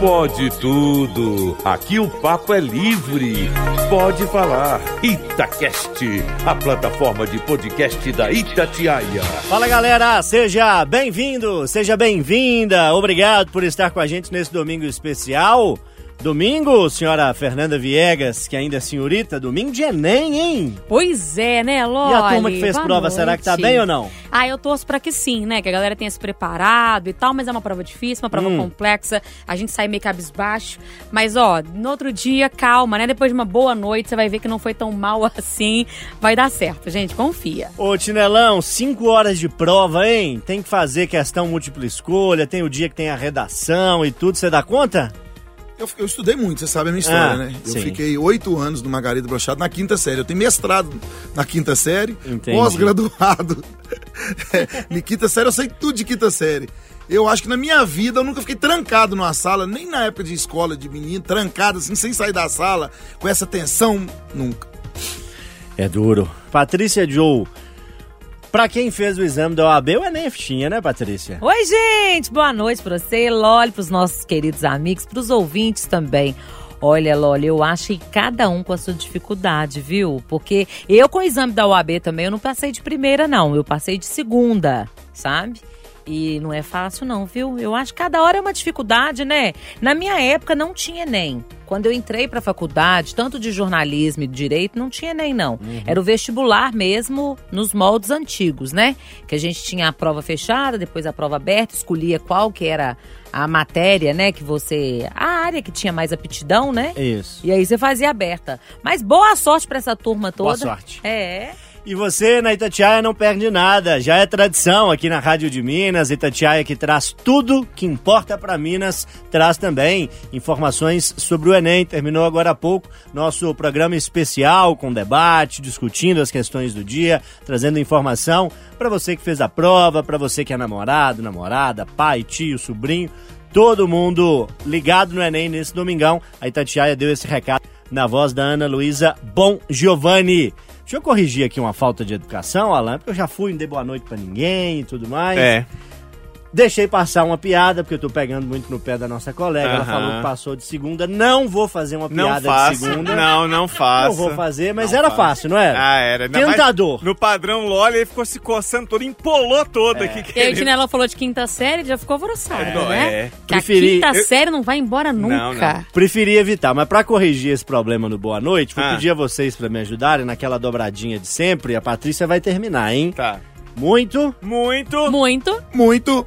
Pode tudo. Aqui o papo é livre. Pode falar. Itacast, a plataforma de podcast da Itatiaia. Fala galera, seja bem-vindo, seja bem-vinda. Obrigado por estar com a gente nesse domingo especial. Domingo, senhora Fernanda Viegas, que ainda é senhorita, domingo de Enem, hein? Pois é, né, Loli? E a turma que fez Boa prova, noite. será que tá bem ou não? Ah, eu torço pra que sim, né? Que a galera tenha se preparado e tal, mas é uma prova difícil, uma prova Hum. complexa. A gente sai meio cabisbaixo. Mas, ó, no outro dia, calma, né? Depois de uma boa noite, você vai ver que não foi tão mal assim. Vai dar certo, gente, confia. Ô, Tinelão, cinco horas de prova, hein? Tem que fazer questão múltipla escolha, tem o dia que tem a redação e tudo, você dá conta? Eu, eu estudei muito, você sabe a minha história, Ah, né? Eu sim. fiquei oito anos no Margarida Brochado na quinta série. Eu tenho mestrado na quinta série, pós-graduado. É, em quinta série eu sei tudo de quinta série. Eu acho que na minha vida eu nunca fiquei trancado numa sala, nem na época de escola de menino, trancado assim, sem sair da sala, com essa tensão, nunca. É duro. Patrícia Joe, pra quem fez o exame da OAB, o Enem é fichinha, né, Patrícia? Oi, gente! Boa noite pra você, Loli, pros nossos queridos amigos, pros ouvintes também. Olha, Loli, eu acho que cada um com a sua dificuldade, viu? Porque eu com o exame da UAB também, eu não passei de primeira, não. Eu passei de segunda, sabe? E não é fácil, não, viu? Eu acho que cada hora é uma dificuldade, né? Na minha época não tinha Enem. Quando eu entrei pra faculdade, tanto de jornalismo e de direito, não tinha Enem, não. Era o vestibular mesmo nos moldes antigos, né? Que a gente tinha a prova fechada, depois a prova aberta, escolhia qual que era a matéria, né? Que você. a área que tinha mais aptidão, né? Isso. E aí você fazia aberta. Mas boa sorte pra essa turma toda. Boa sorte. É. E você na Itatiaia não perde nada, já é tradição aqui na Rádio de Minas, Itatiaia que traz tudo que importa para Minas, traz também informações sobre o Enem. Terminou agora há pouco nosso programa especial com debate, discutindo as questões do dia, trazendo informação para você que fez a prova, para você que é namorado, namorada, pai, tio, sobrinho, todo mundo ligado no Enem nesse domingão. A Itatiaia deu esse recado na voz da Ana Luísa Bom Giovanni. Deixa eu corrigir aqui uma falta de educação, Alan, porque eu já fui, não dei boa noite pra ninguém e tudo mais. É. Deixei passar uma piada, porque eu tô pegando muito no pé da nossa colega. Ela Aham. falou que passou de segunda. Não vou fazer uma Não piada de segunda. Não, não faça. Não vou fazer, mas Não era faça. fácil, não era? Ah, era. Ainda mais Tentador. No padrão Loli, ele ficou se coçando todo, empolou todo aqui. E aí, o querendo- Tinela falou de quinta série, já ficou alvoroçado, É, né? é. Que Preferi- a quinta eu- série não vai embora nunca. Não, não. Preferi evitar, mas pra corrigir esse problema no Boa Noite, vou Ah. pedir a vocês pra me ajudarem naquela dobradinha de sempre. A Patrícia vai terminar, hein? Tá. Muito. Muito. Muito. Muito.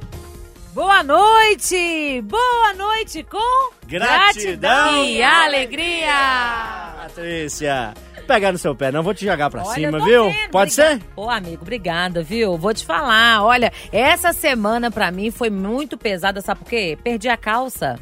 Boa noite! Boa noite com Gratidão. E alegria! Patrícia, pegar no seu pé, não vou te jogar pra Olha, cima, viu? vendo, Pode obrigada. ser? Ô, amigo, obrigada, viu? Vou te falar. Olha, essa semana pra mim foi muito pesada, sabe por quê? Perdi a calça.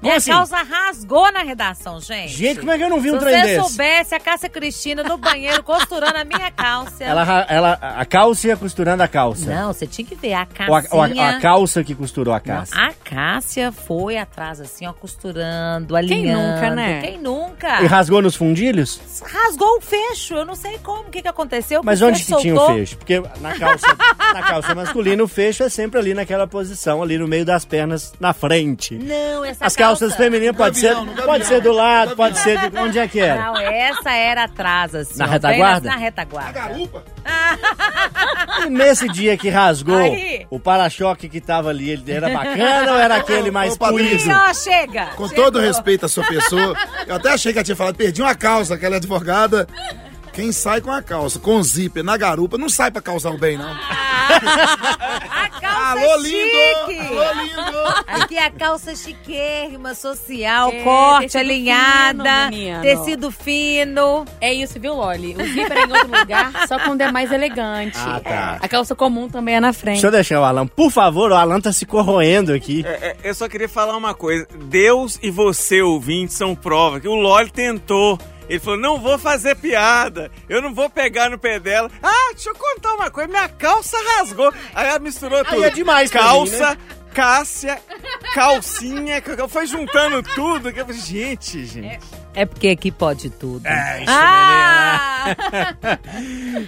Minha assim? calça rasgou na redação, gente. Gente, como é que eu não vi Se um trem você desse? soubesse a Cássia Cristina no banheiro costurando a minha calça. Ela, ela, a calça ia costurando a calça. Não, você tinha que ver a Ou a, ou a- a calça que costurou a Não, calça. a Cássia foi atrás, assim, ó, costurando, alinhando. nunca, né? Quem nunca? E rasgou nos fundilhos? Rasgou o fecho, eu não sei como, o que, que aconteceu. Mas onde que tinha soltou. o fecho? Porque na calça, na calça masculina, o fecho é sempre ali naquela posição, ali no meio das pernas, na frente. Não, essa As calças calça... femininas pode ser, pode ser do lado, pode ser de onde é que era. Não, essa era atrás, assim. Na ó, retaguarda? Na, na retaguarda. Garupa. E nesse dia que rasgou, Aí. o para-choque que tava ali, ele era bacana ou era aquele mais ó, chega! Com chegou. todo respeito à sua pessoa, eu até achei que ela tinha falado, perdi uma calça, que ela é advogada. Quem sai com a calça, com zíper, na garupa, não sai pra causar o bem, não. A calça Alô, é lindo! chique! Alô, lindo! Aqui é a calça chiquérrima, social, É, corte alinhada, fino, tecido fino. É isso, viu, Loli? O zíper é em outro lugar, só quando é mais elegante. Ah, tá. A calça comum também é na frente. Deixa eu deixar o Alan. Por favor, o Alan tá se corroendo aqui. É, é, eu só queria falar uma coisa. Deus e você, ouvinte, são prova que o Loli tentou. Ele falou, não vou fazer piada, eu não vou pegar no pé dela. Ah, deixa eu contar uma coisa, minha calça rasgou. Aí ela misturou tudo. é demais Calça, mim, né? Cássia, calcinha, foi juntando tudo. que eu falei, Gente, gente. É porque aqui pode tudo. É, isso, ah!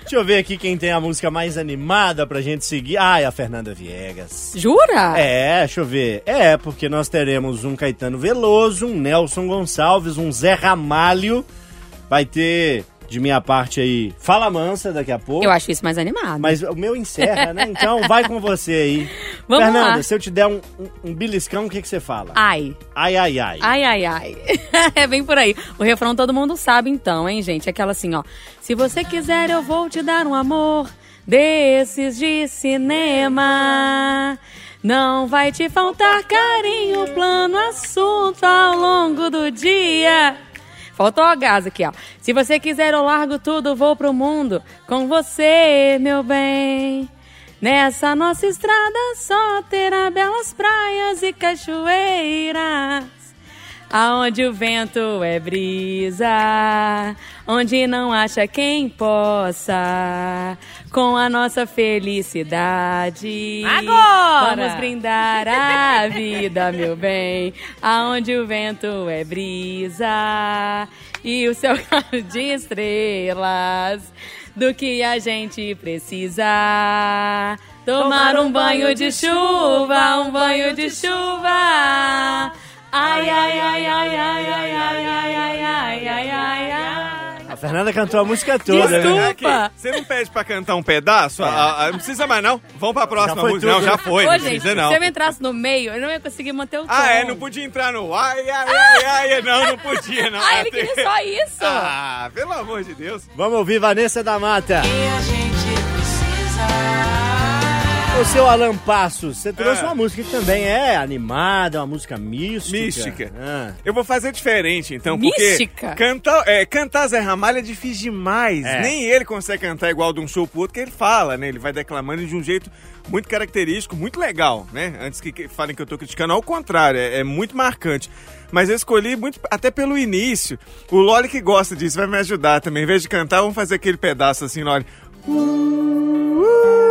Deixa eu ver aqui quem tem a música mais animada pra gente seguir. Ah, é a Fernanda Viegas. Jura? É, deixa eu ver. É, porque nós teremos um Caetano Veloso, um Nelson Gonçalves, um Zé Ramalho. Vai ter, de minha parte aí, Fala Mansa daqui a pouco. Eu acho isso mais animado. Mas o meu encerra, né? Então vai com você aí. Vamos Fernanda, lá. se eu te der um, um, um beliscão, o que, que você fala? Ai. Ai, ai, ai. Ai, ai, ai. é bem por aí. O refrão todo mundo sabe então, hein, gente? Aquela assim, ó. Se você quiser, eu vou te dar um amor desses de cinema. Não vai te faltar carinho, plano, assunto ao longo do dia. Faltou a gás aqui, ó. Se você quiser, eu largo tudo, vou pro mundo com você, meu bem. Nessa nossa estrada só terá belas praias e cachoeiras. Aonde o vento é brisa, onde não acha quem possa, com a nossa felicidade. Agora! Vamos brindar a vida, meu bem, aonde o vento é brisa e o céu de estrelas. Do que a gente precisa. Tomar um banho de chuva, um banho de chuva. Ai, ai, ai, ai, ai, ai, ai, ai. Fernanda cantou a música toda, né? Desculpa. Aqui, você não pede pra cantar um pedaço? Ah, ah, não precisa mais, não. Vamos pra próxima Já foi música. tudo, não, já né? foi. Ô, não gente, precisa, não. se eu entrasse no meio, eu não ia conseguir manter o tom. Ah, é? Não podia entrar no ai, ai, ai, ai. Não, não podia, não. Ah, ele queria só isso. Ah, pelo amor de Deus. Vamos ouvir Vanessa da Mata. O seu Alan Passos, você trouxe Ah. uma música que também é animada, uma música mística. Mística. Ah. Eu vou fazer diferente, então, porque Mística? cantar, é, cantar Zé Ramalho é difícil demais. É. Nem ele consegue cantar igual de um show pro outro, que ele fala, né? Ele vai declamando de um jeito muito característico, muito legal, né? Antes que, falem que eu tô criticando, ao contrário, é, é muito marcante. Mas eu escolhi muito, até pelo início. O Loli que gosta disso vai me ajudar também. Em vez de cantar, vamos fazer aquele pedaço assim, Loli. Não, deixa.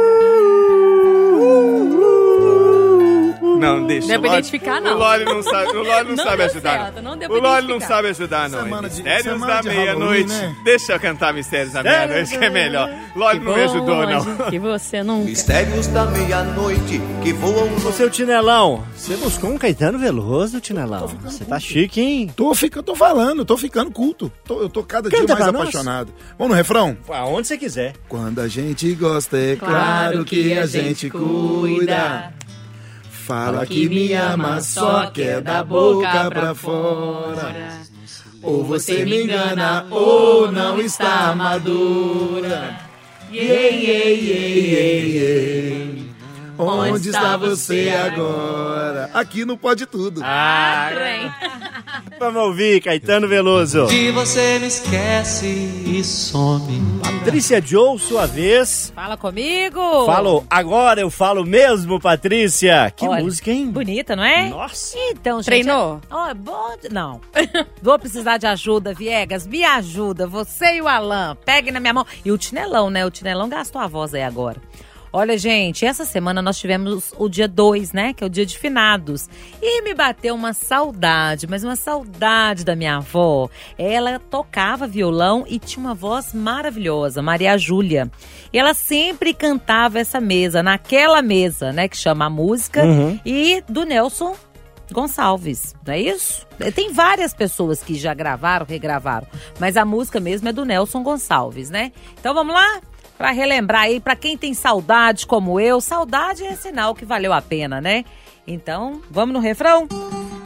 Não é o pra Loli- identificar, não. O Loli não sabe, o Loli não Não sabe deu ajudar. certo, não deu o pra Loli não sabe ajudar, não. Semana de- Mistérios semana da de meia-noite. Halloween, né? Deixa eu cantar Mistérios da meia-noite, que é melhor. Loli não me ajudou, não. Que você não. Mistérios da meia-noite que voam O seu Tinelão, você buscou um Caetano Veloso, Tinelão? Você tá chique, hein? Tô, fica, tô falando, tô ficando culto. Tô- eu tô cada Canta dia mais pra nós. apaixonado. Vamos no refrão? Aonde você quiser. Quando a gente gosta, é claro que a gente cuida. Fala que me ama, só quer da boca pra fora. Ou você me engana, ou não está madura. Yeah, yeah, yeah, yeah, yeah. Onde está você agora? Aqui no Pode Tudo. Ah, Trem. vamos ouvir Caetano Veloso. E você me esquece e some. Patrícia Joe, sua vez. Fala comigo! Falou, agora eu falo mesmo, Patrícia. Que Olha, música, hein? Bonita, não é? Nossa. Então, gente. Treinou? Ó, é bom. Não. Vou precisar de ajuda, Viegas. Me ajuda. Você e o Alan. Peguem na minha mão. E o Tinelão, né? O Tinelão gastou a voz aí agora. Olha, gente, essa semana nós tivemos o dia 2, né? Que é o dia de finados. E me bateu uma saudade, mas uma saudade da minha avó. Ela tocava violão e tinha uma voz maravilhosa, Maria Júlia. E ela sempre cantava essa mesa, naquela mesa, né? Que chama a música. E do Nelson Gonçalves, não é isso? Tem várias pessoas que já gravaram, regravaram, mas a música mesmo é do Nelson Gonçalves, né? Então vamos lá? Pra relembrar aí, pra quem tem saudade como eu, saudade é sinal que valeu a pena, né? Então, vamos no refrão?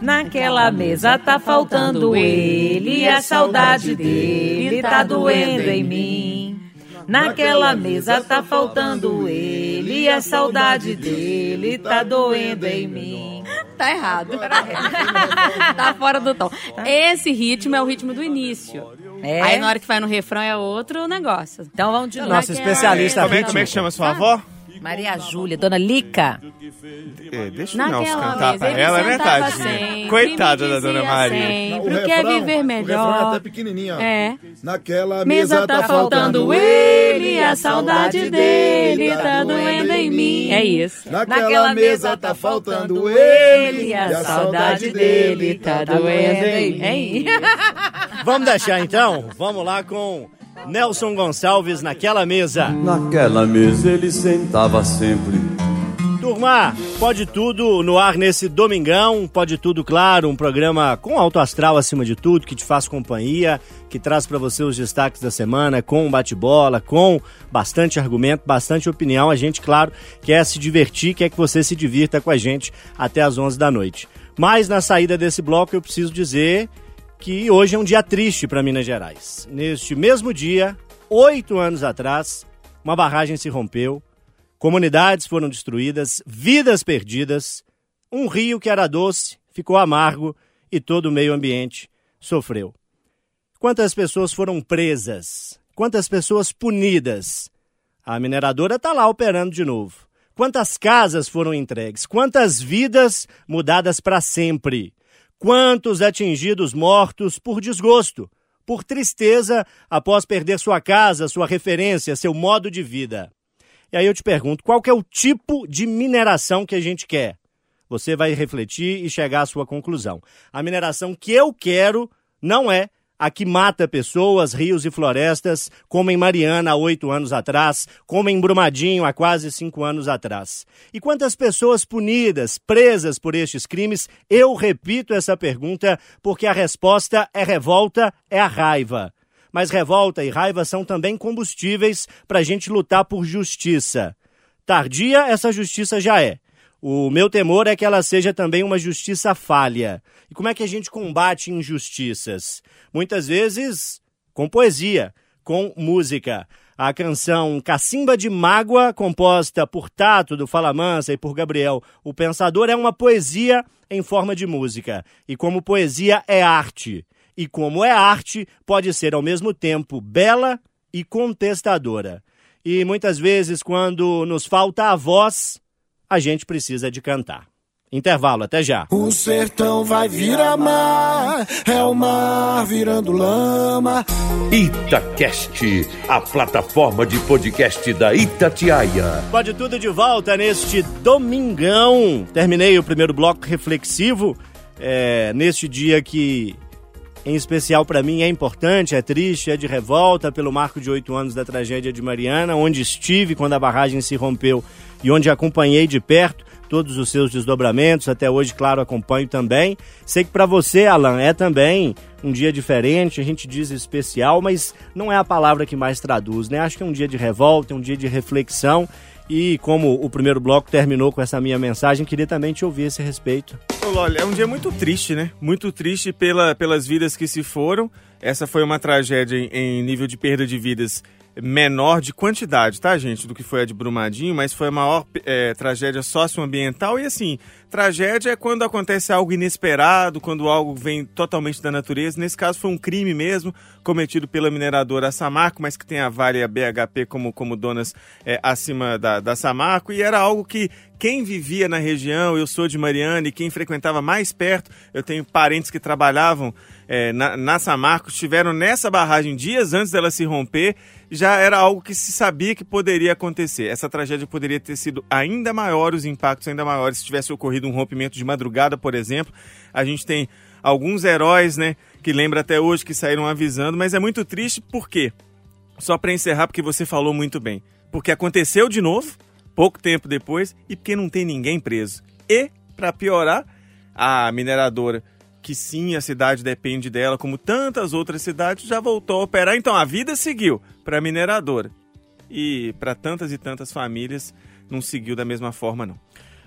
Naquela mesa tá faltando ele, a saudade dele tá doendo em mim. Naquela mesa tá faltando ele, a saudade dele tá doendo em mim. Tá errado. tá fora do tom. Esse ritmo é o ritmo do início. É? Aí na hora que vai no refrão é outro negócio. Então vamos de novo. Nossa especialista Como é, ritmo. como é que chama sua avó? Maria Júlia, Dona Lica. É, deixa o Nelson Naquela cantar mesa pra ela, né, sentava tadinha? sempre, Coitada me da Dona Maria. sempre, O quer refrão- viver O refrão é melhor. até pequenininho, ó. É. Naquela Mesa tá faltando ele, a saudade dele tá doendo em mim. É isso. Naquela mesa tá faltando ele, a saudade dele tá doendo em mim. É isso. Vamos deixar então? Vamos lá com Nelson Gonçalves naquela mesa. Naquela mesa ele sentava sempre. Turma, pode tudo no ar nesse domingão, pode tudo, claro, um programa com alto astral acima de tudo, que te faz companhia, que traz para você os destaques da semana, com bate-bola, com bastante argumento, bastante opinião. A gente, claro, quer se divertir, quer que você se divirta com a gente até às 11 da noite. Mas na saída desse bloco eu preciso dizer que hoje é um dia triste para Minas Gerais. Neste mesmo dia, oito anos atrás, uma barragem se rompeu, comunidades foram destruídas, vidas perdidas, um rio que era doce ficou amargo e todo o meio ambiente sofreu. Quantas pessoas foram presas? Quantas pessoas punidas? A mineradora está lá operando de novo. Quantas casas foram entregues? Quantas vidas mudadas para sempre? Quantos atingidos mortos por desgosto, por tristeza após perder sua casa, sua referência, seu modo de vida? E aí eu te pergunto, qual é o tipo de mineração que a gente quer? Você vai refletir e chegar à sua conclusão. A mineração que eu quero não é a que mata pessoas, rios e florestas, como em Mariana há oito anos atrás, como em Brumadinho há quase cinco anos atrás. E quantas pessoas punidas, presas por estes crimes? Eu repito essa pergunta porque a resposta é revolta, é a raiva. Mas revolta e raiva são também combustíveis para a gente lutar por justiça. Tardia, essa justiça já é. O meu temor é que ela seja também uma justiça falha. E como é que a gente combate injustiças? Muitas vezes com poesia, com música. A canção Cacimba de Mágoa, composta por Tato do Fala Mansa e por Gabriel o Pensador, é uma poesia em forma de música. E como poesia é arte. E como é arte, pode ser ao mesmo tempo bela e contestadora. E muitas vezes, quando nos falta a voz, a gente precisa de cantar. Intervalo, até já. O sertão vai virar mar, é o mar virando lama. Itacast, a plataforma de podcast da Itatiaia. Pode tudo de volta neste domingão. Terminei o primeiro bloco reflexivo, é, neste dia que, em especial para mim, é importante, é triste, é de revolta pelo marco de oito anos da tragédia de Mariana, onde estive quando a barragem se rompeu e onde acompanhei de perto todos os seus desdobramentos. Até hoje, claro, acompanho também. Sei que para você, Alan, é também um dia diferente, a gente diz especial, mas não é a palavra que mais traduz, né? Acho que é um dia de revolta, é um dia de reflexão. E como o primeiro bloco terminou com essa minha mensagem, queria também te ouvir a esse respeito. Olha, é um dia muito triste, né? Muito triste pela, pelas vidas que se foram. Essa foi uma tragédia em, em nível de perda de vidas menor de quantidade, tá, gente, do que foi a de Brumadinho, mas foi a maior é, tragédia socioambiental. E assim, tragédia é quando acontece algo inesperado, quando algo vem totalmente da natureza. Nesse caso foi um crime mesmo, cometido pela mineradora Samarco, mas que tem a Vale e a BHP como, como donas é, acima da, da Samarco. E era algo que quem vivia na região, eu sou de Mariana, e quem frequentava mais perto, eu tenho parentes que trabalhavam é, na, na Samarco, estiveram nessa barragem dias antes dela se romper já era algo que se sabia que poderia acontecer. Essa tragédia poderia ter sido ainda maior, os impactos ainda maiores, se tivesse ocorrido um rompimento de madrugada, por exemplo. A gente tem alguns heróis, né, que lembra até hoje que saíram avisando, mas é muito triste por quê? Só para encerrar, porque você falou muito bem. Porque aconteceu de novo, pouco tempo depois, e porque não tem ninguém preso. E, para piorar, a mineradora que sim, a cidade depende dela, como tantas outras cidades, já voltou a operar. Então a vida seguiu para a mineradora. E para tantas e tantas famílias não seguiu da mesma forma, não.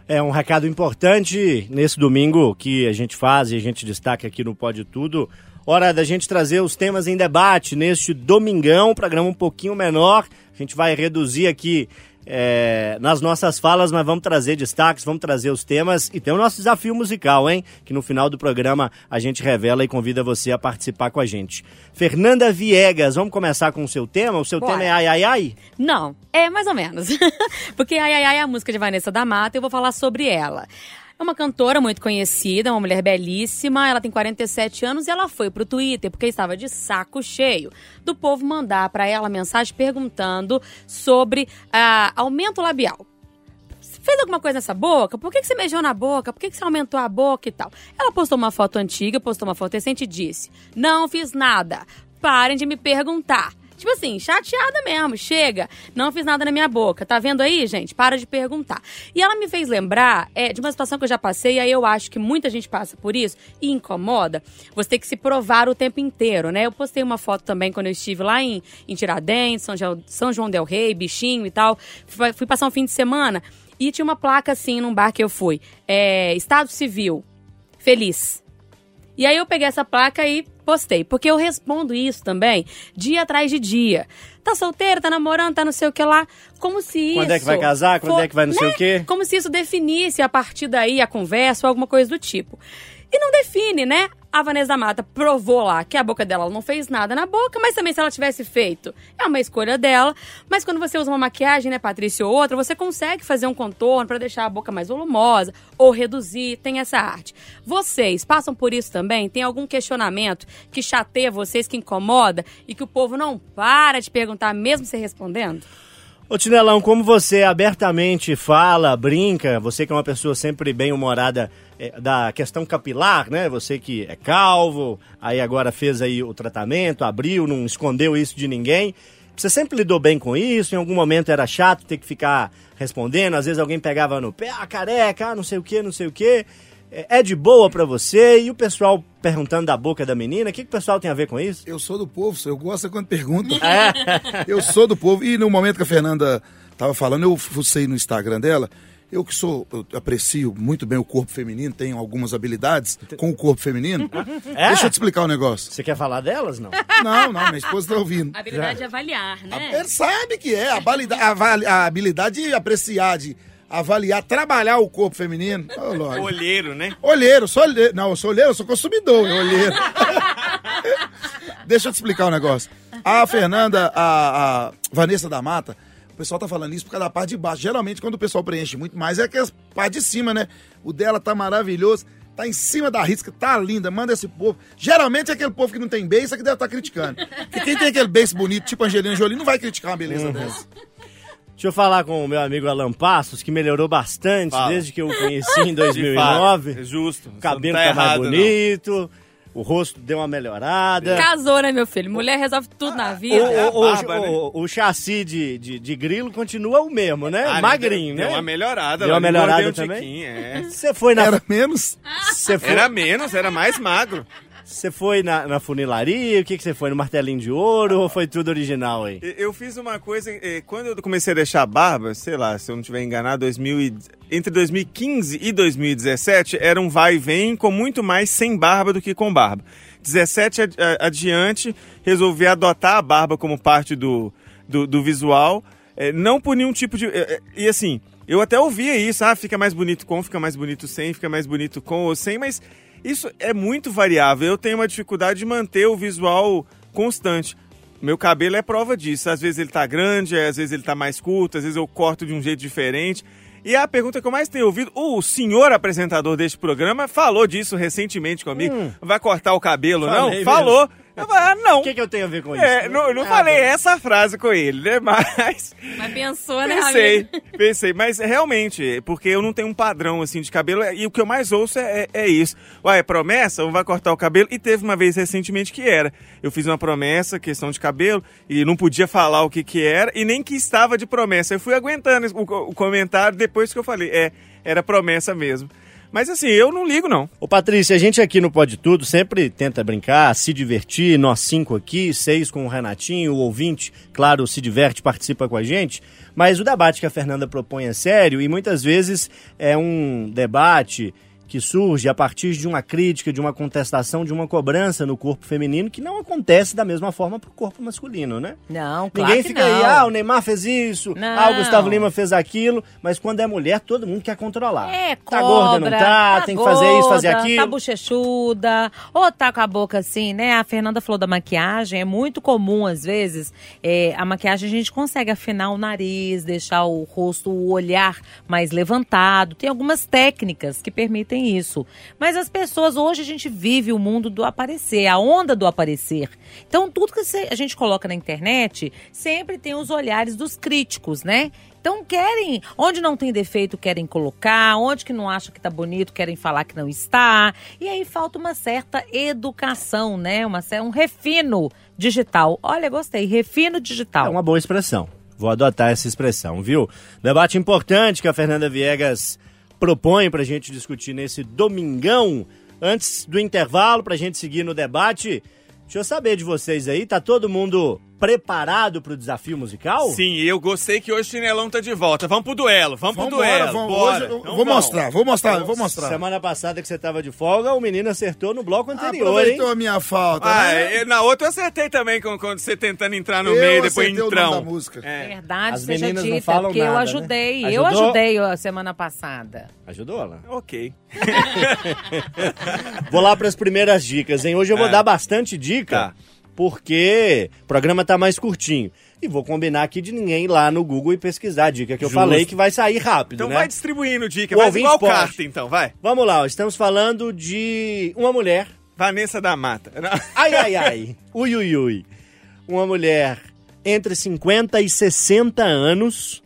É um recado importante nesse domingo que a gente faz e a gente destaca aqui no Pode Tudo. Hora da gente trazer os temas em debate neste domingão, programa um pouquinho menor. A gente vai reduzir aqui é, nas nossas falas, mas vamos trazer destaques, vamos trazer os temas e tem o nosso desafio musical, hein? Que no final do programa a gente revela e convida você a participar com a gente. Fernanda Viegas, vamos começar com o seu tema? O seu Bora. tema é Ai Ai Ai? Não, é mais ou menos. Porque Ai Ai Ai é a música de Vanessa da Mata e eu vou falar sobre ela. É uma cantora muito conhecida, uma mulher belíssima. Ela tem 47 anos e ela foi pro Twitter porque estava de saco cheio do povo mandar para ela mensagem perguntando sobre ah, aumento labial fez alguma coisa nessa boca? Por que, que você beijou na boca? Por que, que você aumentou a boca e tal? Ela postou uma foto antiga, postou uma foto recente e disse: Não fiz nada. Parem de me perguntar. Tipo assim, chateada mesmo, chega, não fiz nada na minha boca. Tá vendo aí, gente? Para de perguntar. E ela me fez lembrar é, de uma situação que eu já passei, e aí eu acho que muita gente passa por isso e incomoda. Você tem que se provar o tempo inteiro, né? Eu postei uma foto também quando eu estive lá em, em Tiradentes, São São João Del Rei, Bichinho e tal. Fui, fui passar um fim de semana e tinha uma placa assim num bar que eu fui. É, Estado Civil, feliz. E aí eu peguei essa placa e postei, porque eu respondo isso também dia atrás de dia. Tá solteiro, tá namorando, tá não sei o que lá, como se isso... Quando é que vai casar? Quando for- é que vai não sei né? o quê? Como se isso definisse a partir daí a conversa ou alguma coisa do tipo. E não define, né? A Vanessa da Mata provou lá que a boca dela ela não fez nada na boca, mas também se ela tivesse feito, é uma escolha dela. Mas quando você usa uma maquiagem, né, Patrícia, ou outra, você consegue fazer um contorno para deixar a boca mais volumosa ou reduzir, tem essa arte. Vocês passam por isso também? Tem algum questionamento que chateia vocês, que incomoda e que o povo não para de perguntar mesmo você respondendo? Ô Tinelão, como você abertamente fala, brinca, você que é uma pessoa sempre bem humorada é, da questão capilar, né? Você que é calvo, aí agora fez aí o tratamento, abriu, não escondeu isso de ninguém. Você sempre lidou bem com isso? Em algum momento era chato ter que ficar respondendo? Às vezes alguém pegava no pé, ah, careca, ah, não sei o que, não sei o que. É de boa pra você? E o pessoal perguntando da boca da menina, o que, que o pessoal tem a ver com isso? Eu sou do povo, eu gosto é quando pergunta. É. Eu sou do povo. E no momento que a Fernanda tava falando, eu fucei no Instagram dela. Eu que sou, eu aprecio muito bem o corpo feminino, tenho algumas habilidades com o corpo feminino. É? Deixa eu te explicar um negócio. Você quer falar delas, não? Não, não, minha esposa tá ouvindo. A habilidade de avaliar, né? Ele sabe que é, a, valida- a a habilidade de apreciar, de avaliar, trabalhar o corpo feminino. Lorde. Olheiro, né? Olheiro, sou olheiro. Não, eu sou olheiro, eu sou consumidor, eu olheiro. Deixa eu te explicar um negócio. A Fernanda, a, a Vanessa da Mata, o pessoal tá falando isso por causa da parte de baixo. Geralmente, quando o pessoal preenche muito mais, é aquela parte de cima, né? O dela tá maravilhoso, tá em cima da risca, tá linda, manda esse povo. Geralmente é aquele povo que não tem beijo, é que deve estar criticando. Porque quem tem aquele beijo bonito, tipo Angelina Jolie, não vai criticar uma beleza dessa. Deixa eu falar com o meu amigo Alan Passos, que melhorou bastante Fala. desde que eu o conheci em De 2009. fato, é justo. O cabelo Você tá, não mais errado, não. O rosto deu uma melhorada. Casou, né, meu filho? Mulher resolve tudo na O, vida. É a o, o, barba, né? o- o chassi de, de, de grilo continua o mesmo, né? Ah, Magrinho, deu, né? Deu uma melhorada. Deu uma melhorada um também? é. Você foi na. Era menos? Você foi, Era menos, era mais magro. Você foi na, na funilaria? O que, que você foi? No martelinho de ouro ou foi tudo original aí? Eu fiz uma coisa, quando eu comecei a deixar a barba, sei lá, se eu não estiver enganado, 2000 e- entre 2015 e 2017 era um vai e vem com muito mais sem barba do que com barba. 17 ad- a- adiante, resolvi adotar a barba como parte do, do, do visual, eh, não por nenhum tipo de... eh, eh, E assim, eu até ouvia isso, ah, fica mais bonito com, fica mais bonito sem, fica mais bonito com ou sem, mas isso é muito variável. Eu tenho uma dificuldade de manter o visual constante. Meu cabelo é prova disso. Às vezes ele tá grande, às vezes ele tá mais curto, às vezes eu corto de um jeito diferente. E a pergunta que eu mais tenho ouvido, o senhor apresentador deste programa falou disso recentemente comigo. Vai cortar o cabelo, não? Hum. Falei Falou. Eu falei, ah, não. O que, que eu tenho a ver com isso? É, não, não Ah, falei essa frase com ele, né? Mas Mas pensou, né, Pensei, pensei, mas realmente, porque eu não tenho um padrão assim de cabelo, e o que eu mais ouço é, é- é isso. Ué, é promessa? Ou vai cortar o cabelo? E teve uma vez recentemente que era. Eu fiz uma promessa, questão de cabelo, e não podia falar o que que era, e nem que estava de promessa. Eu fui aguentando o, o comentário depois que eu falei, é, era promessa mesmo. Mas assim, eu não ligo não. Ô Patrícia, a gente aqui no Pode Tudo sempre tenta brincar, se divertir, nós cinco aqui, seis com o Renatinho, o ouvinte, claro, se diverte, participa com a gente, mas o debate que a Fernanda propõe é sério e muitas vezes é um debate que surge a partir de uma crítica, de uma contestação, de uma cobrança no corpo feminino que não acontece da mesma forma pro corpo masculino, né? Não, claro Ninguém fica não. aí, ah, o Neymar fez isso, Não. ah, o Gustavo Lima fez aquilo, mas quando é mulher, todo mundo quer controlar. É, tá gorda, não cobra, tá, tem que fazer isso, fazer gorda, aquilo. Tá bochechuda, ou tá com a boca assim, né? A Fernanda falou da maquiagem, é muito comum às vezes. é, a maquiagem a gente consegue afinar o nariz, deixar o rosto, o olhar mais levantado. Tem algumas técnicas que permitem tem isso. Mas as pessoas, hoje a gente vive o mundo do aparecer, a onda do aparecer. Então, tudo que a gente coloca na internet sempre tem os olhares dos críticos, né? Então querem, onde não tem defeito, querem colocar, onde que não acha que tá bonito, querem falar que não está. E aí falta uma certa educação, né? Uma, um refino digital. Olha, gostei, refino digital. É uma boa expressão. Vou adotar essa expressão, viu? Debate importante que a Fernanda Viegas propõe pra gente discutir nesse domingão. Antes do intervalo, pra gente seguir no debate, deixa eu saber de vocês aí, tá todo mundo preparado pro desafio musical? Sim, eu gostei que hoje o Chinelão tá de volta. Vamos pro duelo, vamos, pro Vambora, duelo. vamos. bora. Hoje eu Então vou vamos. mostrar, vou mostrar, vou mostrar. Semana passada que você tava de folga, o menino acertou no bloco anterior, Aproveitou hein? a minha falta, Ah, né? eu- na outra eu acertei também, quando, quando você tentando entrar no Eu meio, depois o nome da música. É. Verdade As seja meninas não dita, falam porque eu nada, né? ajudei. Eu Ajudou? ajudei a semana passada. Ajudou lá. Ok. Vou lá para as primeiras dicas, hein? Hoje eu vou É. dar bastante dica, Tá. Porque o programa tá mais curtinho. E vou combinar aqui de ninguém ir lá no Google e pesquisar a dica que eu Justo. falei que vai sair rápido, Então né? vai distribuindo dica, O ouvinte igual pode. carta então, vai. Vamos lá, ó, estamos falando de uma mulher. Vanessa da Mata. Ai, ai, ai. Ui, ui, ui. Uma mulher entre 50 e 60 anos.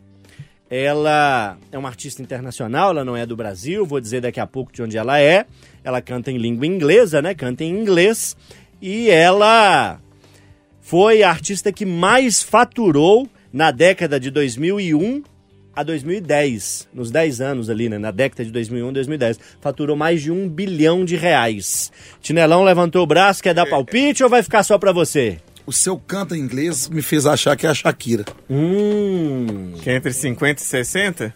Ela é uma artista internacional, ela não é do Brasil, vou dizer daqui a pouco de onde ela é. Ela canta em língua inglesa, né? Canta em inglês. E ela foi a artista que mais faturou na década de 2001 a 2010, nos 10 anos ali, né? Na década de 2001 2010. Faturou mais de um bilhão de reais. Tinelão levantou o braço, quer dar palpite ou vai ficar só pra você? O seu canto em inglês me fez achar que é a Shakira. Hum. Que é entre 50 e 60?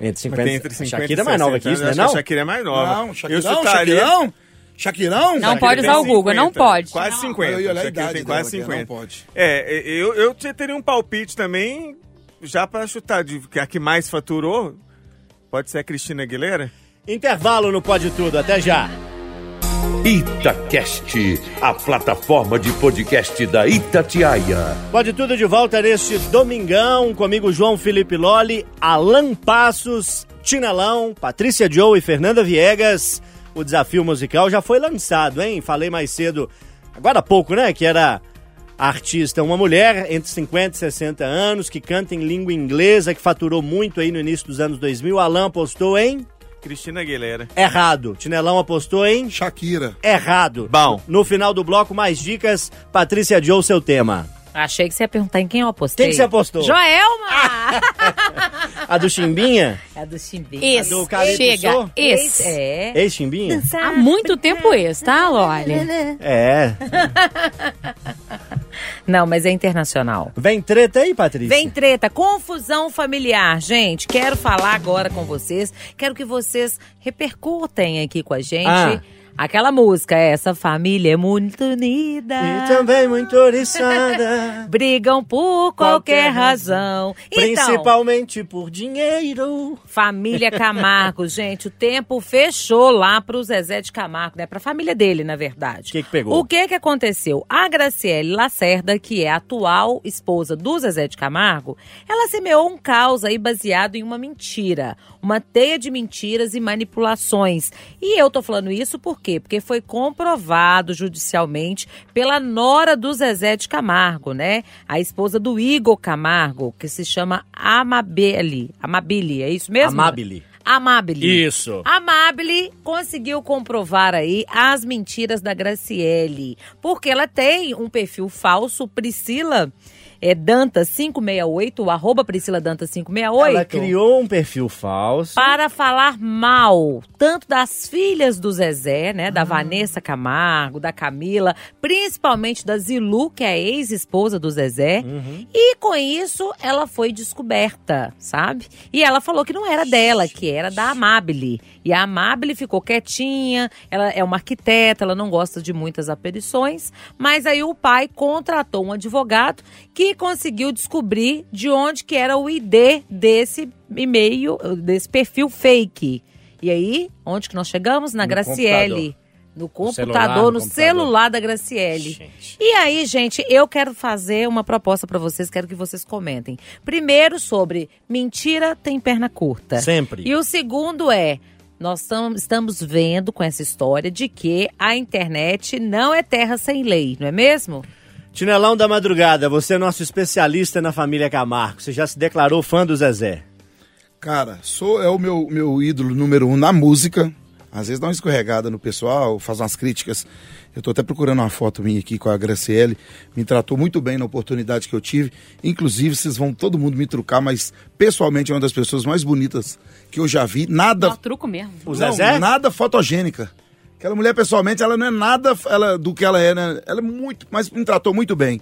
Entre 50 Mas tem entre 50 Shakira e é mais nova 60 que isso, né? anos, Não? acho que A Shakira é mais nova. Não, Eu Shakirão, chutaria- Shakirão? Shakirão? Não pode usar o Google, não pode. Quase 50. Eu ia olhar a idade tem dela, quase que ela 50. não pode. É, eu, eu te- teria um palpite também, já pra chutar, de que a que mais faturou, pode ser a Cristina Aguilera? Intervalo no Pode Tudo, até já. Itacast, a plataforma de podcast da Itatiaia. Pode Tudo de volta neste domingão, comigo João Felipe Loli, Alan Passos, Tinelão, Patrícia Joe e Fernanda Viegas. O desafio musical já foi lançado, hein? Falei mais cedo, agora há pouco, né? Que era artista, uma mulher entre 50 e 60 anos, que canta em língua inglesa, que faturou muito aí no início dos anos 2000. Alan apostou em Cristina Aguilera. errado. Tinelão apostou em Shakira. errado. Bom. No final do bloco, mais dicas. Patrícia Joe, seu tema. Achei que você ia perguntar em quem eu apostei. Quem que você apostou? Joelma! A do Chimbinha? É do Chimbinha. Esse, do Calypso? chega, esse. É. Ex-Chimbinha? Há muito tempo esse, tá, Loli? É. Não, mas é internacional. Vem treta aí, Patrícia? Vem treta, confusão familiar. Gente, quero falar agora com vocês. Quero que vocês repercutem aqui com a gente. Ah. Aquela música, essa família é muito unida. E também muito oriçada. Brigam por qualquer razão. Então, Principalmente por dinheiro. família Camargo, gente, o tempo fechou lá pro Zezé de Camargo, né? Pra família dele, na verdade. O que que pegou? O que que aconteceu? A Graciele Lacerda, que é a atual esposa do Zezé de Camargo, ela semeou um caos aí baseado em uma mentira. Uma teia de mentiras e manipulações. E eu tô falando isso por quê? Porque foi comprovado judicialmente pela nora do Zezé de Camargo, né? A esposa do Igor Camargo, que se chama Amabile. Amabile, é isso mesmo? Amabile. Amabile. Isso. Amabile conseguiu comprovar aí as mentiras da Graciele, porque ela tem um perfil falso, Priscila é, Dantas 568, o arroba Priscila Dantas 568. Ela criou um perfil falso. Para falar mal, tanto das filhas do Zezé, né? Da Vanessa Camargo, da Camila, principalmente da Zilu, que é a ex-esposa do Zezé. E com isso, ela foi descoberta, sabe? E ela falou que não era dela, que era da Amabile. E a Amabile ficou quietinha, ela é uma arquiteta, ela não gosta de muitas aparições, mas aí o pai contratou um advogado que conseguiu descobrir de onde que era o ID desse e-mail, desse perfil fake. E aí, onde que nós chegamos? Na No Graciele. No computador, celular, no, no computador. celular da Graciele. Gente. E aí, gente, eu quero fazer uma proposta pra vocês, quero que vocês comentem. Primeiro sobre mentira tem perna curta. Sempre. E o segundo é nós tam- estamos vendo com essa história de que a internet não é terra sem lei, não é mesmo? Tinelão da Madrugada, você é nosso especialista na família Camargo. Você já se declarou fã do Zezé. Cara, sou é o meu, meu ídolo número um na música. Às vezes dá uma escorregada no pessoal, faz umas críticas. Eu tô até procurando uma foto minha aqui com a Graciele. Me tratou muito bem na oportunidade que eu tive. Inclusive, vocês vão todo mundo me trucar, mas pessoalmente é uma das pessoas mais bonitas que eu já vi. Nada. Ó, truco mesmo. O Não, Zezé? nada fotogênica. Aquela mulher, pessoalmente, ela não é nada ela, do que ela é, né? Ela é muito, mas me tratou muito bem.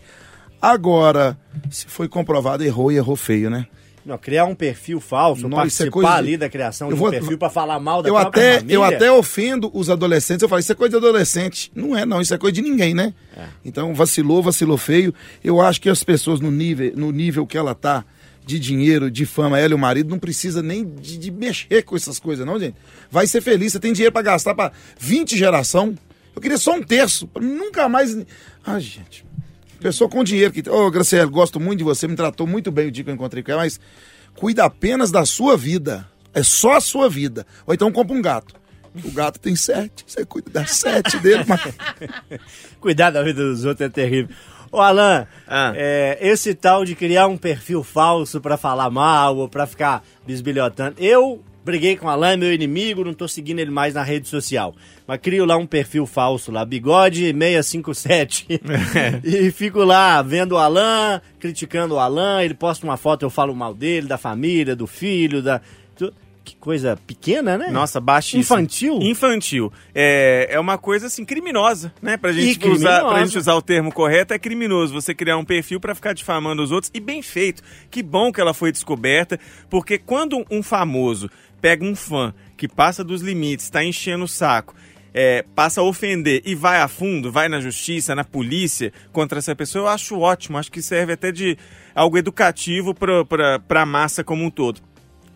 Agora, se foi comprovado, errou e errou feio, né? Não, criar um perfil falso, Não, é participar coisa de- ali da criação Eu de um vou- perfil pra falar mal da Eu até, família. eu até ofendo os adolescentes. Eu falo, isso é coisa de adolescente. Não é, não. Isso é coisa de ninguém, né? Então, vacilou, vacilou feio. Eu acho que as pessoas no nível, no nível que ela tá, de dinheiro, de fama, ela e o marido, não precisa nem de, de mexer com essas coisas, não, gente. Vai ser feliz. Você tem dinheiro pra gastar pra 20 geração. Eu queria só um terço. pra Nunca mais. Ai, gente. Pessoa com dinheiro que. Ô, Graciela, gosto muito de você, me tratou muito bem o dia que eu encontrei com ela, mas cuida apenas da sua vida. É só a sua vida. Ou então compra um gato. O gato tem sete. Você cuida das sete dele, mas. Cuidar da vida dos outros é terrível. Ô, Alan, Ah. é, esse tal de criar um perfil falso pra falar mal ou pra ficar bisbilhotando. Eu briguei com o Alan, é meu inimigo, não tô seguindo ele mais na rede social. Mas crio lá um perfil falso lá, bigode 657. e fico lá vendo o Alan, criticando o Alan, ele posta uma foto, eu falo mal dele, da família, do filho, da. Que coisa pequena, né? Nossa, baixíssimo. Infantil? Infantil. É, é uma coisa assim criminosa, né? Pra gente, usar, pra gente usar o termo correto, é criminoso você criar um perfil pra ficar difamando os outros. E bem feito. Que bom que ela foi descoberta, porque quando um famoso pega um fã que passa dos limites, tá enchendo o saco. é, passa a ofender e vai a fundo, vai na justiça, na polícia contra essa pessoa, eu acho ótimo. Acho que serve até de algo educativo para a massa como um todo.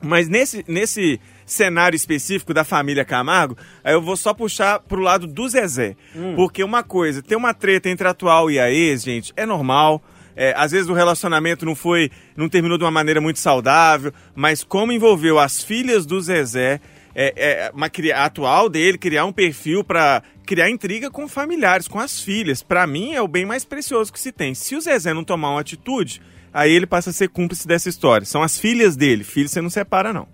Mas nesse, nesse cenário específico da família Camargo, aí eu vou só puxar pro lado do Zezé. Porque uma coisa, ter uma treta entre a atual e a ex, gente, é normal. É, às vezes o relacionamento não foi, não terminou de uma maneira muito saudável, mas como envolveu as filhas do Zezé, é, é, uma, a atual dele criar um perfil para criar intriga com familiares, com as filhas. Pra mim é o bem mais precioso que se tem. Se o Zezé não tomar uma atitude, aí ele passa a ser cúmplice dessa história. São as filhas dele. Filho você não separa, não.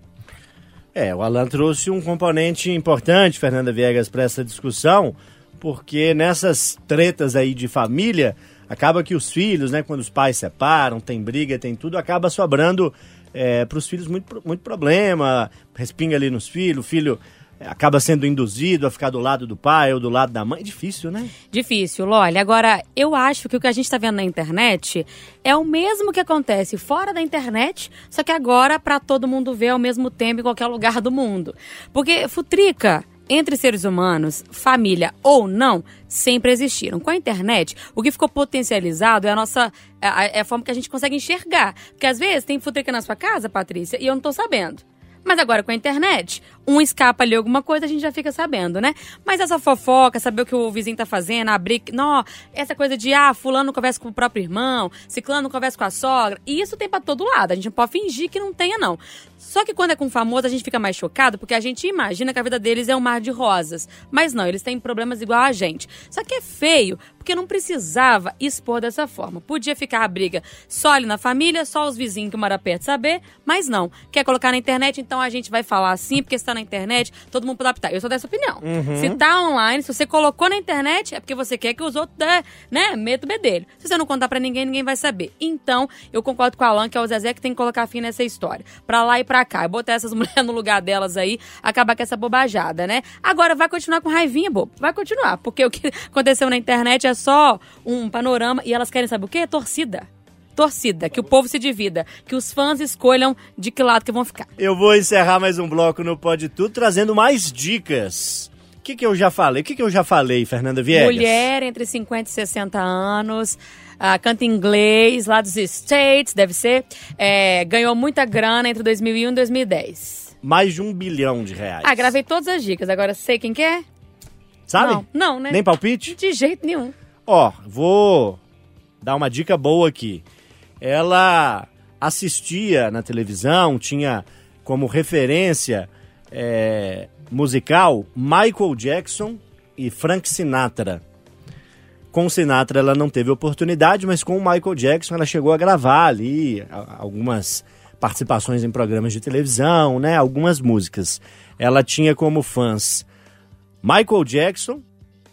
É, o Alan trouxe um componente importante, Fernanda Viegas, para essa discussão, porque nessas tretas aí de família, acaba que os filhos, né, quando os pais separam, tem briga, tem tudo, acaba sobrando para os filhos muito, muito problema, respinga ali nos filhos, o filho é, acaba sendo induzido a ficar do lado do pai ou do lado da mãe. É difícil, né? Difícil, Loli. Agora, eu acho que o que a gente está vendo na internet é o mesmo que acontece fora da internet, só que agora para todo mundo ver ao mesmo tempo em qualquer lugar do mundo. Porque futrica entre seres humanos, família ou não, sempre existiram. Com a internet, o que ficou potencializado é a nossa é a, é a forma que a gente consegue enxergar. Porque às vezes tem futrica na sua casa, Patrícia, e eu não tô sabendo. Mas agora com a internet, um escapa ali alguma coisa, a gente já fica sabendo, né? Mas essa fofoca, saber o que o vizinho tá fazendo, abrir. Não, essa coisa de, ah, fulano conversa com o próprio irmão, ciclano conversa com a sogra. E isso tem pra todo lado. A gente não pode fingir que não tenha, não. Só que quando é com famoso, a gente fica mais chocado, porque a gente imagina que a vida deles é um mar de rosas. Mas não, eles têm problemas igual a gente. Só que é feio, porque não precisava expor dessa forma. Podia ficar a briga só ali na família, só os vizinhos que moram perto saber, mas não. Quer colocar na internet, então a gente vai falar assim, porque está na internet, todo mundo pode adaptar. Eu sou dessa opinião. Se tá online, se você colocou na internet, é porque você quer que os outros, né, né metam o bedelho. Se você não contar pra ninguém, ninguém vai saber. Então, eu concordo com a Alan, que é o Zezé que tem que colocar fim nessa história. Pra lá e pra cá. Botar essas mulheres no lugar delas aí, acabar com essa bobajada, né? Agora, vai continuar com raivinha, bobo. Vai continuar. Porque o que aconteceu na internet é só um panorama e elas querem saber o quê? Torcida. Torcida, que o povo se divida, que os fãs escolham de que lado que vão ficar. Eu vou encerrar mais um bloco no Pode Tudo trazendo mais dicas. O que, que eu já falei? O que, que eu já falei, Fernanda Viegas? Mulher entre 50 e 60 anos, ah, canta inglês, lá dos States, deve ser. É, ganhou muita grana entre 2001 e 2010. Mais de um bilhão de reais. Ah, gravei todas as dicas, agora sei quem que é? Sabe? Não, não, né? Nem palpite? De jeito nenhum. Ó, vou dar uma dica boa aqui. Ela assistia na televisão, tinha como referência é, musical Michael Jackson e Frank Sinatra. Com o Sinatra ela não teve oportunidade, mas com o Michael Jackson ela chegou a gravar ali algumas participações em programas de televisão, né? Algumas músicas. Ela tinha como fãs Michael Jackson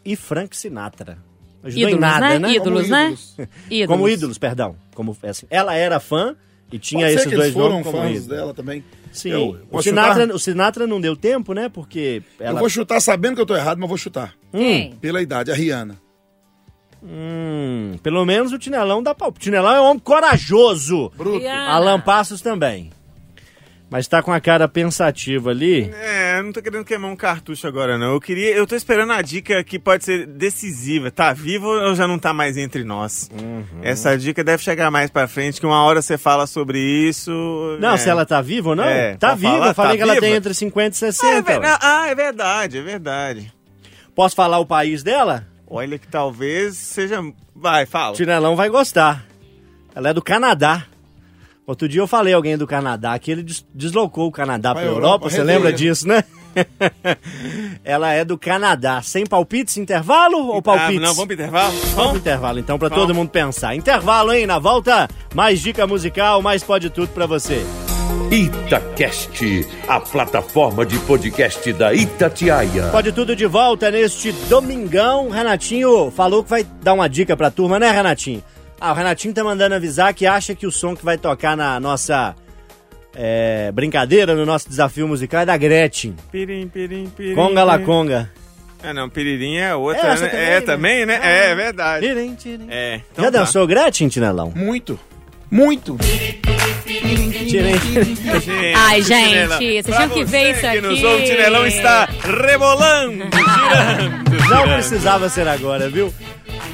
e Frank Sinatra. Ajudou em Ídolos, nada, né? né? Ídolos, Como né? ídolos. Ídolos. Como ídolos, perdão. Como, assim, ela era fã e tinha Pode ser esses que dois eles foram nomes como fãs ídolos. dela também. Sim. Eu- o, Sinatra, chutar? o Sinatra não deu tempo, né? Porque Eu ela... vou chutar sabendo que eu tô errado, mas vou chutar. Quem? Pela idade, a Rihanna. Hum, pelo menos o Tinelão dá pau. O Tinelão é um homem corajoso. Bruto. Alan Passos também. Mas tá com a cara pensativa ali. É, eu não tô querendo queimar um cartucho agora, não. Eu queria. Eu tô esperando a dica que pode ser decisiva. Tá vivo ou já não tá mais entre nós? Uhum. Essa dica deve chegar mais pra frente, que uma hora você fala sobre isso. Não, é. se ela tá viva ou não? É, tá viva. falar? Eu falei Tá que ela viva? tem entre 50 e Ah, é 60. ver- ué. ah, é verdade, é verdade. Posso falar o país dela? Olha que talvez seja. Vai, fala. O Tinelão vai gostar. Ela é do Canadá. Outro dia eu falei alguém do Canadá que ele des- deslocou o Canadá Pra pra Europa, Europa. Você lembra disso, né? Ela é do Canadá. Sem palpites, intervalo ou palpites? Ah, não, vamos pro intervalo? Vamos pro Vamos? intervalo, então, Vamos. todo mundo pensar. Intervalo, hein? Na volta, mais dica musical, mais pode tudo pra você. Itacast, a plataforma de podcast da Itatiaia. Pode tudo de volta neste domingão. Renatinho falou que vai dar uma dica pra turma, né, Renatinho? Ah, o Renatinho tá mandando avisar que acha que o som que vai tocar na nossa é, brincadeira, no nosso desafio musical, é da Gretchen. Pirim, pirim, pirim. Conga la pirim. conga. Ah, não, piririnha é outra, É, né? também, é, né? também, né? Ah. É, é verdade. Tirim, tirim. É. então Já tá. dançou Gretchen, Tinelão? Muito. Muito. Ai, gente, vocês tinham que ver isso que nos aqui. ouve, o Tinelão está rebolando, girando, Não girando. precisava ser agora, viu?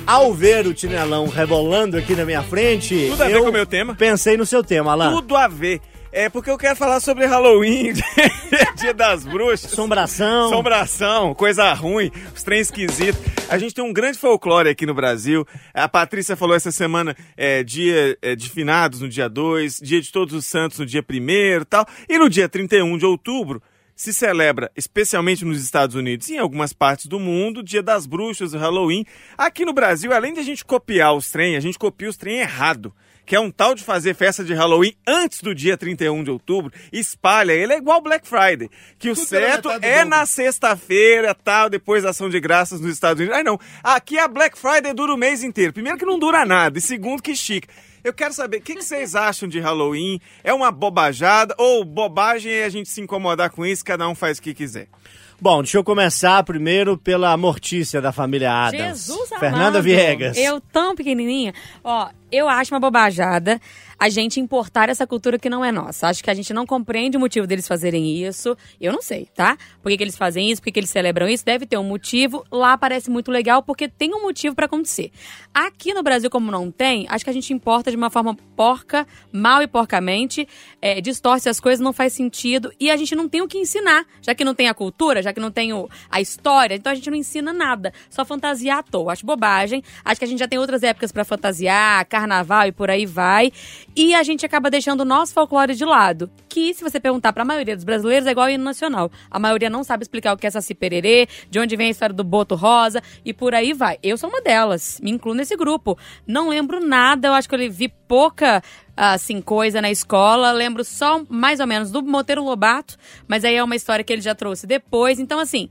Ao ver o Tinelão rebolando aqui na minha frente, Tudo a ver eu com o meu tema. pensei no seu tema, Alan. Tudo a ver. É porque eu quero falar sobre Halloween, Dia das Bruxas. Assombração. Assombração, coisa ruim, os trem esquisitos. A gente tem um grande folclore aqui no Brasil. A Patrícia falou essa semana é, dia é, de finados no dia 2, dia de todos os santos no dia 1 e tal. E no dia 31 de outubro se celebra, especialmente nos Estados Unidos e em algumas partes do mundo, Dia das Bruxas, Halloween. Aqui no Brasil, além de a gente copiar os trem, a gente copia os trem errado. Que é um tal de fazer festa de Halloween antes do dia 31 de outubro, espalha ele, é igual Black Friday. Que o Tudo pela certo é na sexta-feira, tal, depois da ação de graças nos Estados Unidos. Ai, não. Aqui a Black Friday dura o mês inteiro. Primeiro que não dura nada, e segundo que chique. Eu quero saber, o que, que vocês acham de Halloween? É uma bobajada ou bobagem e a gente se incomodar com isso, cada um faz o que quiser? Bom, deixa eu começar primeiro pela Mortícia da família Adams. Jesus Fernanda amado. Viegas. Eu tão pequenininha. Ó, eu acho uma bobajada a gente importar essa cultura que não é nossa. Acho que a gente não compreende o motivo deles fazerem isso. Eu não sei, tá? Por que, que eles fazem isso? Por que, que eles celebram isso? Deve ter um motivo. Lá parece muito legal porque tem um motivo pra acontecer. Aqui no Brasil, como não tem, acho que a gente importa de uma forma porca, mal e porcamente, é, distorce as coisas, não faz sentido. E a gente não tem o que ensinar, já que não tem a cultura, já que não tem o- a história, então a gente não ensina nada. Só fantasiar à toa. Acho bobagem. Acho que a gente já tem outras épocas pra fantasiar, carnaval e por aí vai. E a gente acaba deixando o nosso folclore de lado. Que, se você perguntar pra maioria dos brasileiros, é igual ao hino nacional. A maioria não sabe explicar o que é Saci Pererê, de onde vem a história do Boto Rosa e por aí vai. Eu sou uma delas, me incluo nesse grupo. Não lembro nada, eu acho que eu vi pouca assim, coisa na escola. Lembro só mais ou menos do Monteiro Lobato, mas aí é uma história que ele já trouxe depois. Então, assim,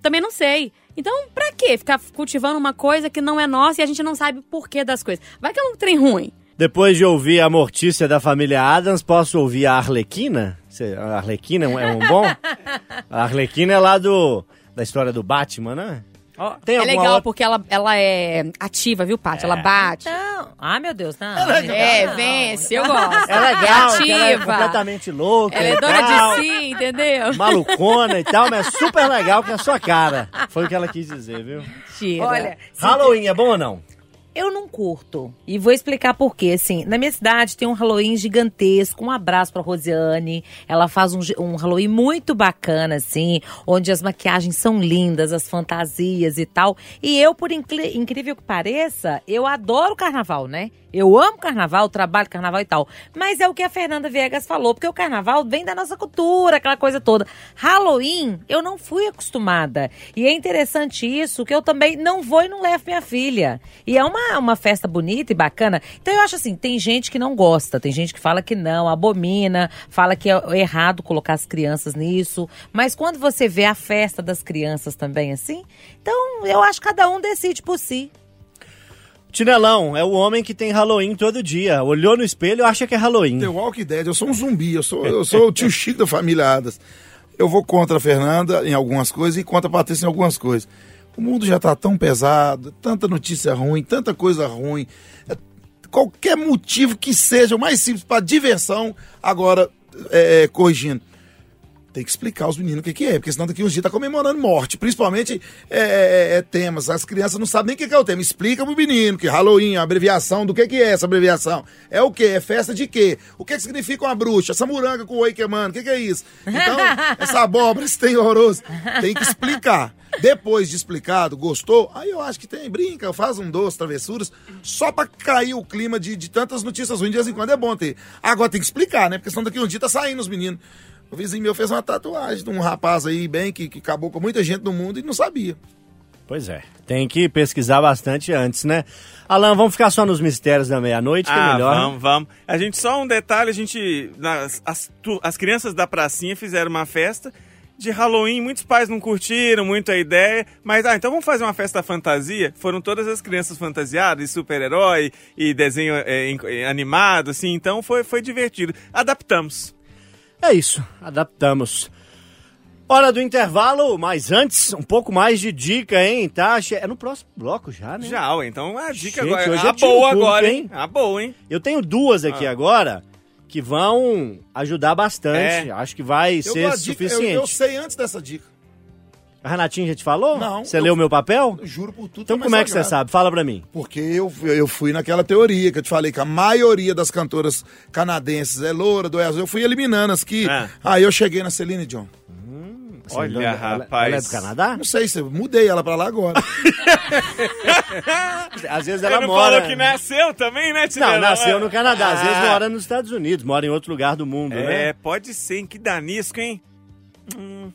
também não sei. Então, pra que ficar cultivando uma coisa que não é nossa e a gente não sabe o porquê das coisas? Vai que é um trem ruim. Depois de ouvir a Mortícia da família Adams, posso ouvir a Arlequina? A Arlequina é um- é um bom? A Arlequina é lá do da história do Batman, né? Tem é legal outra- porque ela, ela é ativa, viu, Paty? Ela bate. Não. Ah, meu Deus, não. É, vence, eu gosto. É legal, que ela é ativa. completamente louca. Ela é dona tal, de si, entendeu? Malucona e tal, mas é super legal que é a sua cara. Foi o que ela quis dizer, viu? Tira. Olha, Halloween é bom ou não? Eu não curto. E vou explicar por quê. Assim, na minha cidade tem um Halloween gigantesco. Um abraço pra Rosiane. Ela faz um, um Halloween muito bacana, assim, onde as maquiagens são lindas, as fantasias e tal. E eu, por incrível que pareça, eu adoro carnaval, né? Eu amo carnaval, trabalho carnaval e tal. Mas é o que a Fernanda Viegas falou, porque o carnaval vem da nossa cultura, aquela coisa toda. Halloween, eu não fui acostumada. E é interessante isso, que eu também não vou e não levo minha filha. E é uma, uma festa bonita e bacana. Então eu acho assim, tem gente que não gosta, tem gente que fala que não, abomina, fala que é errado colocar as crianças nisso. Mas quando você vê a festa das crianças também assim, então eu acho que cada um decide por si. Tinelão é o homem que tem Halloween todo dia. Olhou no espelho acha que é Halloween. The Walking Dead, eu sou um zumbi, eu sou, eu sou o tio Chico da família Adas. Eu vou contra a Fernanda em algumas coisas e contra a Patrícia em algumas coisas. O mundo já está tão pesado, tanta notícia ruim, tanta coisa ruim. É, Qualquer motivo que seja o mais simples para diversão, agora é, é, corrigindo. Tem que explicar aos meninos o que, que é, porque senão daqui uns dias tá comemorando morte. Principalmente é, é, é, temas. As crianças não sabem nem o que, que é o tema. Explica pro menino que Halloween, a abreviação do que, que é essa abreviação. É o quê? É festa de quê? O que, que significa uma bruxa? Essa muranga com oi queimando, o que, que é isso? Então, essa abóbora, esse tem horroroso. Tem que explicar. Depois de explicado, gostou? Aí eu acho que tem, brinca, faz um doce, travessuras, só pra cair o clima de, de tantas notícias ruins. De vez em quando é bom ter. Agora tem que explicar, né? Porque senão daqui um dia tá saindo os meninos. O vizinho meu fez uma tatuagem de um rapaz aí, bem, que, que acabou com muita gente no mundo e não sabia. Pois é, tem que pesquisar bastante antes, né? Alan, vamos ficar só nos mistérios da meia-noite, que é Ah, melhor. né? vamos, vamos. A gente, só um detalhe, a gente, as, tu- as crianças da pracinha fizeram uma festa de Halloween, muitos pais não curtiram muito a ideia, mas, ah, então vamos fazer uma festa fantasia? Foram todas as crianças fantasiadas, super-herói e desenho é, é, animado, assim, então foi, foi divertido. Adaptamos. É isso, adaptamos. Hora do intervalo, mas antes, um pouco mais de dica, hein? Tá? É no próximo bloco já, né? Já, ué, então a dica Gente, agora, hoje é a tiro boa curto, agora, hein? A boa, hein? Eu tenho duas aqui Ah. agora que vão ajudar bastante. É. Acho que vai Eu ser a dica, eu- suficiente. Eu, sei antes dessa dica. A Renatinha já te falou? Não, Você eu- leu meu papel? Eu juro por tudo. Então tô como é que você sabe? Fala pra mim. Porque eu, eu fui naquela teoria que eu te falei que a maioria das cantoras canadenses é loura, do azul. Eu fui eliminando as que. Ah. Aí eu cheguei na Celine Dion. Olha, ela- rapaz. Ela é do Canadá? Não sei se mudei ela pra lá agora. Às vezes ela não mora... falou que nasceu também, né, Não, Tinelão? nasceu no Canadá. Às vezes Ah. mora nos Estados Unidos, mora em outro lugar do mundo, É, né? pode ser, hein? Que danisco, hein? Hum.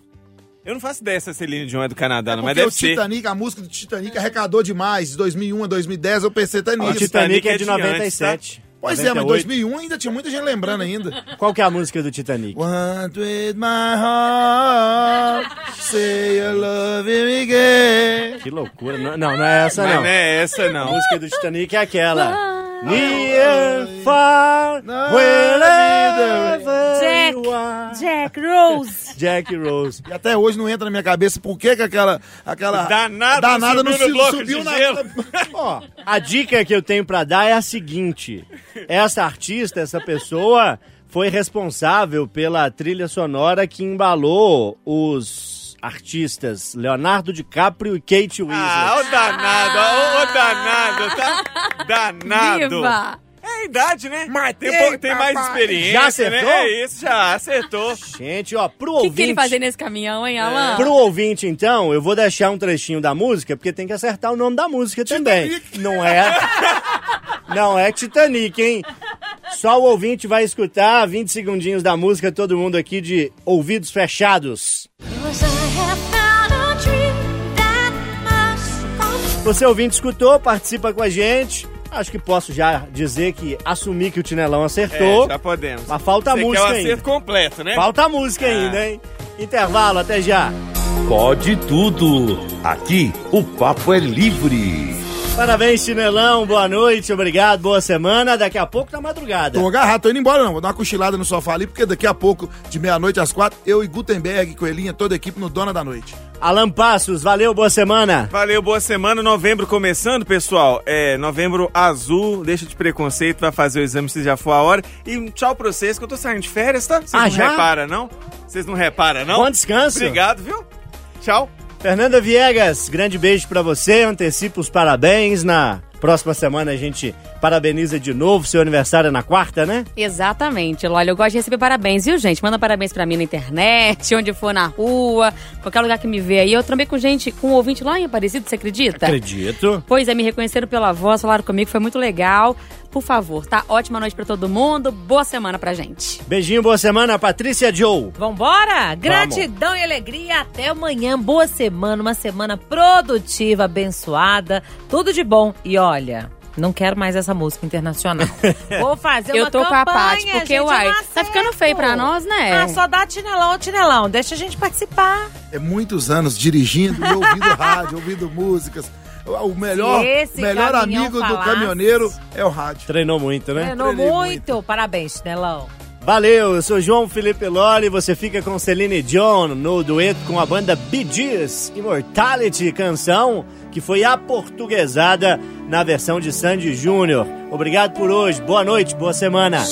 Eu não faço ideia se a Celine Dion é do Canadá, não, mas deve o ser. Titanic, a música do Titanic arrecadou demais. De 2001 a 2010 eu pensei até O nisso. Titanic é Titanic é de 97. Pois é, mas 98. 2001 ainda tinha muita gente lembrando ainda. Qual que é a música do Titanic? Want with my heart, say you love me again. Que loucura. Não, não, não é essa Mas não. não é essa, A não. música do Titanic é aquela. Near, far, Não, wherever Jack, you are. Jack Rose. Jack Rose. E até hoje não entra na minha cabeça por que, que aquela, aquela Danado danada não não, subiu bloco subiu de na. gelo. Ó, a dica que eu tenho pra dar é a seguinte: essa artista, essa pessoa, foi responsável pela trilha sonora que embalou os artistas Leonardo DiCaprio e Kate Winslet. Ah, o danado, o danado, tá? Danado. Viva! É a idade, né? Mas tem, tem, pouco- tem mais experiência, Já acertou? né? É isso, já acertou. Gente, ó, pro O que, ouvinte. que ele fazia nesse caminhão, hein, Alan? Pro ouvinte, então, eu vou deixar um trechinho da música, porque tem que acertar o nome da música também. Não é. Não é Titanic, hein? Só o ouvinte vai escutar 20 segundinhos da música, todo mundo aqui de ouvidos fechados. Você ouvinte escutou, participa com a gente. Acho que posso já dizer que assumi que o Tinelão acertou. É, já podemos. Mas falta a Você música quer o ainda. acerto completo, né? Falta a música Ah. ainda, hein? Intervalo, até já. Pode tudo. Aqui o papo é livre. Parabéns, Chinelão. Boa noite, obrigado, boa semana. Daqui a pouco na madrugada. Tô agarrado, tô indo embora não. Vou dar uma cochilada no sofá ali, porque daqui a pouco, de meia-noite às quatro, eu e Gutenberg, Coelhinha, toda a equipe no Dona da Noite. Alan Passos, valeu, boa semana. Valeu, boa semana. Novembro começando, pessoal. É, novembro azul, deixa de preconceito, vai fazer o exame se já for a hora. E um tchau pra vocês, que eu tô saindo de férias, tá? Vocês Ah, não já? reparam, não? Vocês não reparam, não? Bom descanso. Obrigado, viu? Tchau. Fernanda Viegas, grande beijo pra você. Antecipo os parabéns. Na próxima semana a gente parabeniza de novo. Seu aniversário é na quarta, né? Exatamente, Olha, eu gosto de receber parabéns, viu, gente? Manda parabéns pra mim na internet, onde for na rua, qualquer lugar que me vê aí. Eu também com gente, com um ouvinte lá em Aparecido, você acredita? Acredito. Pois é, me reconheceram pela voz, falaram comigo, foi muito legal. por favor, tá? Ótima noite pra todo mundo, boa semana pra gente. Beijinho, boa semana, Patrícia Joe. Vambora? Gratidão e alegria. Até amanhã. Boa semana, uma semana produtiva, abençoada. Tudo de bom. E olha. Não quero mais essa música internacional. Vou fazer Eu uma tô com a campanha, Paty, porque, gente, uai, eu não tá ficando feio pra nós, né? Ah, só dá tinelão, tinelão. Deixa a gente participar. É muitos anos dirigindo e ouvindo rádio, ouvindo músicas. O melhor, melhor amigo do falasse- caminhoneiro é o rádio. Treinou muito, né? Treinou Treinei muito. Parabéns, Tinelão. Valeu, eu sou João Felipe Loli, você fica com Celine Dion no dueto com a banda Bee Gees, Immortality, canção que foi aportuguesada na versão de Sandy Júnior. Obrigado por hoje, boa noite, boa semana.